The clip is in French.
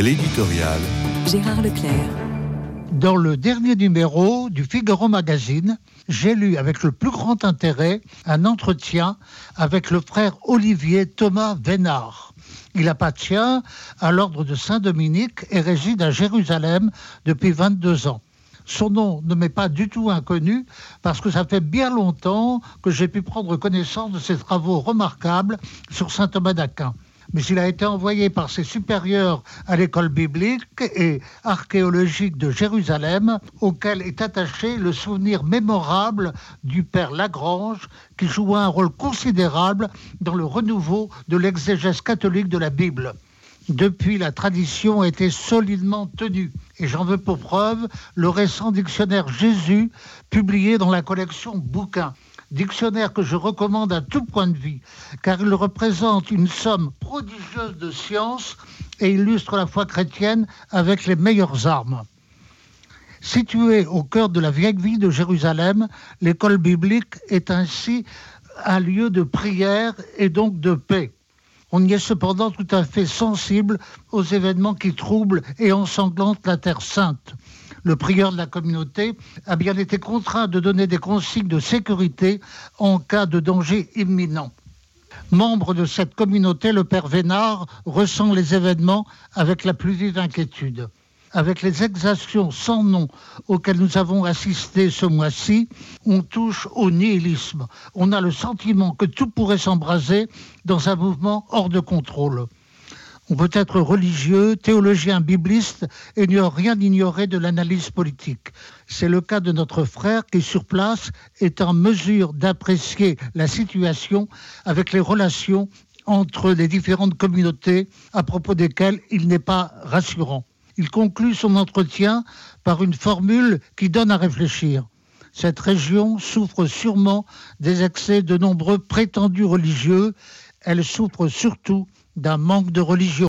L'éditorial. Gérard Leclerc. Dans le dernier numéro du Figaro Magazine, j'ai lu avec le plus grand intérêt un entretien avec le frère Olivier Thomas Vénard. Il appartient à l'ordre de Saint-Dominique et réside à Jérusalem depuis 22 ans. Son nom ne m'est pas du tout inconnu parce que ça fait bien longtemps que j'ai pu prendre connaissance de ses travaux remarquables sur Saint Thomas d'Aquin mais il a été envoyé par ses supérieurs à l'école biblique et archéologique de Jérusalem, auquel est attaché le souvenir mémorable du père Lagrange, qui joua un rôle considérable dans le renouveau de l'exégèse catholique de la Bible. Depuis, la tradition a été solidement tenue. Et j'en veux pour preuve le récent dictionnaire Jésus, publié dans la collection Bouquins dictionnaire que je recommande à tout point de vue, car il représente une somme prodigieuse de science et illustre la foi chrétienne avec les meilleures armes. Située au cœur de la vieille vie de Jérusalem, l'école biblique est ainsi un lieu de prière et donc de paix. On y est cependant tout à fait sensible aux événements qui troublent et ensanglantent la Terre sainte le prieur de la communauté a bien été contraint de donner des consignes de sécurité en cas de danger imminent. Membre de cette communauté, le père Vénard ressent les événements avec la plus vive inquiétude. Avec les exactions sans nom auxquelles nous avons assisté ce mois-ci, on touche au nihilisme. On a le sentiment que tout pourrait s'embraser dans un mouvement hors de contrôle. On peut être religieux, théologien bibliste et ne rien ignorer de l'analyse politique. C'est le cas de notre frère qui, sur place, est en mesure d'apprécier la situation avec les relations entre les différentes communautés à propos desquelles il n'est pas rassurant. Il conclut son entretien par une formule qui donne à réfléchir. Cette région souffre sûrement des excès de nombreux prétendus religieux. Elle souffre surtout d'un manque de religion.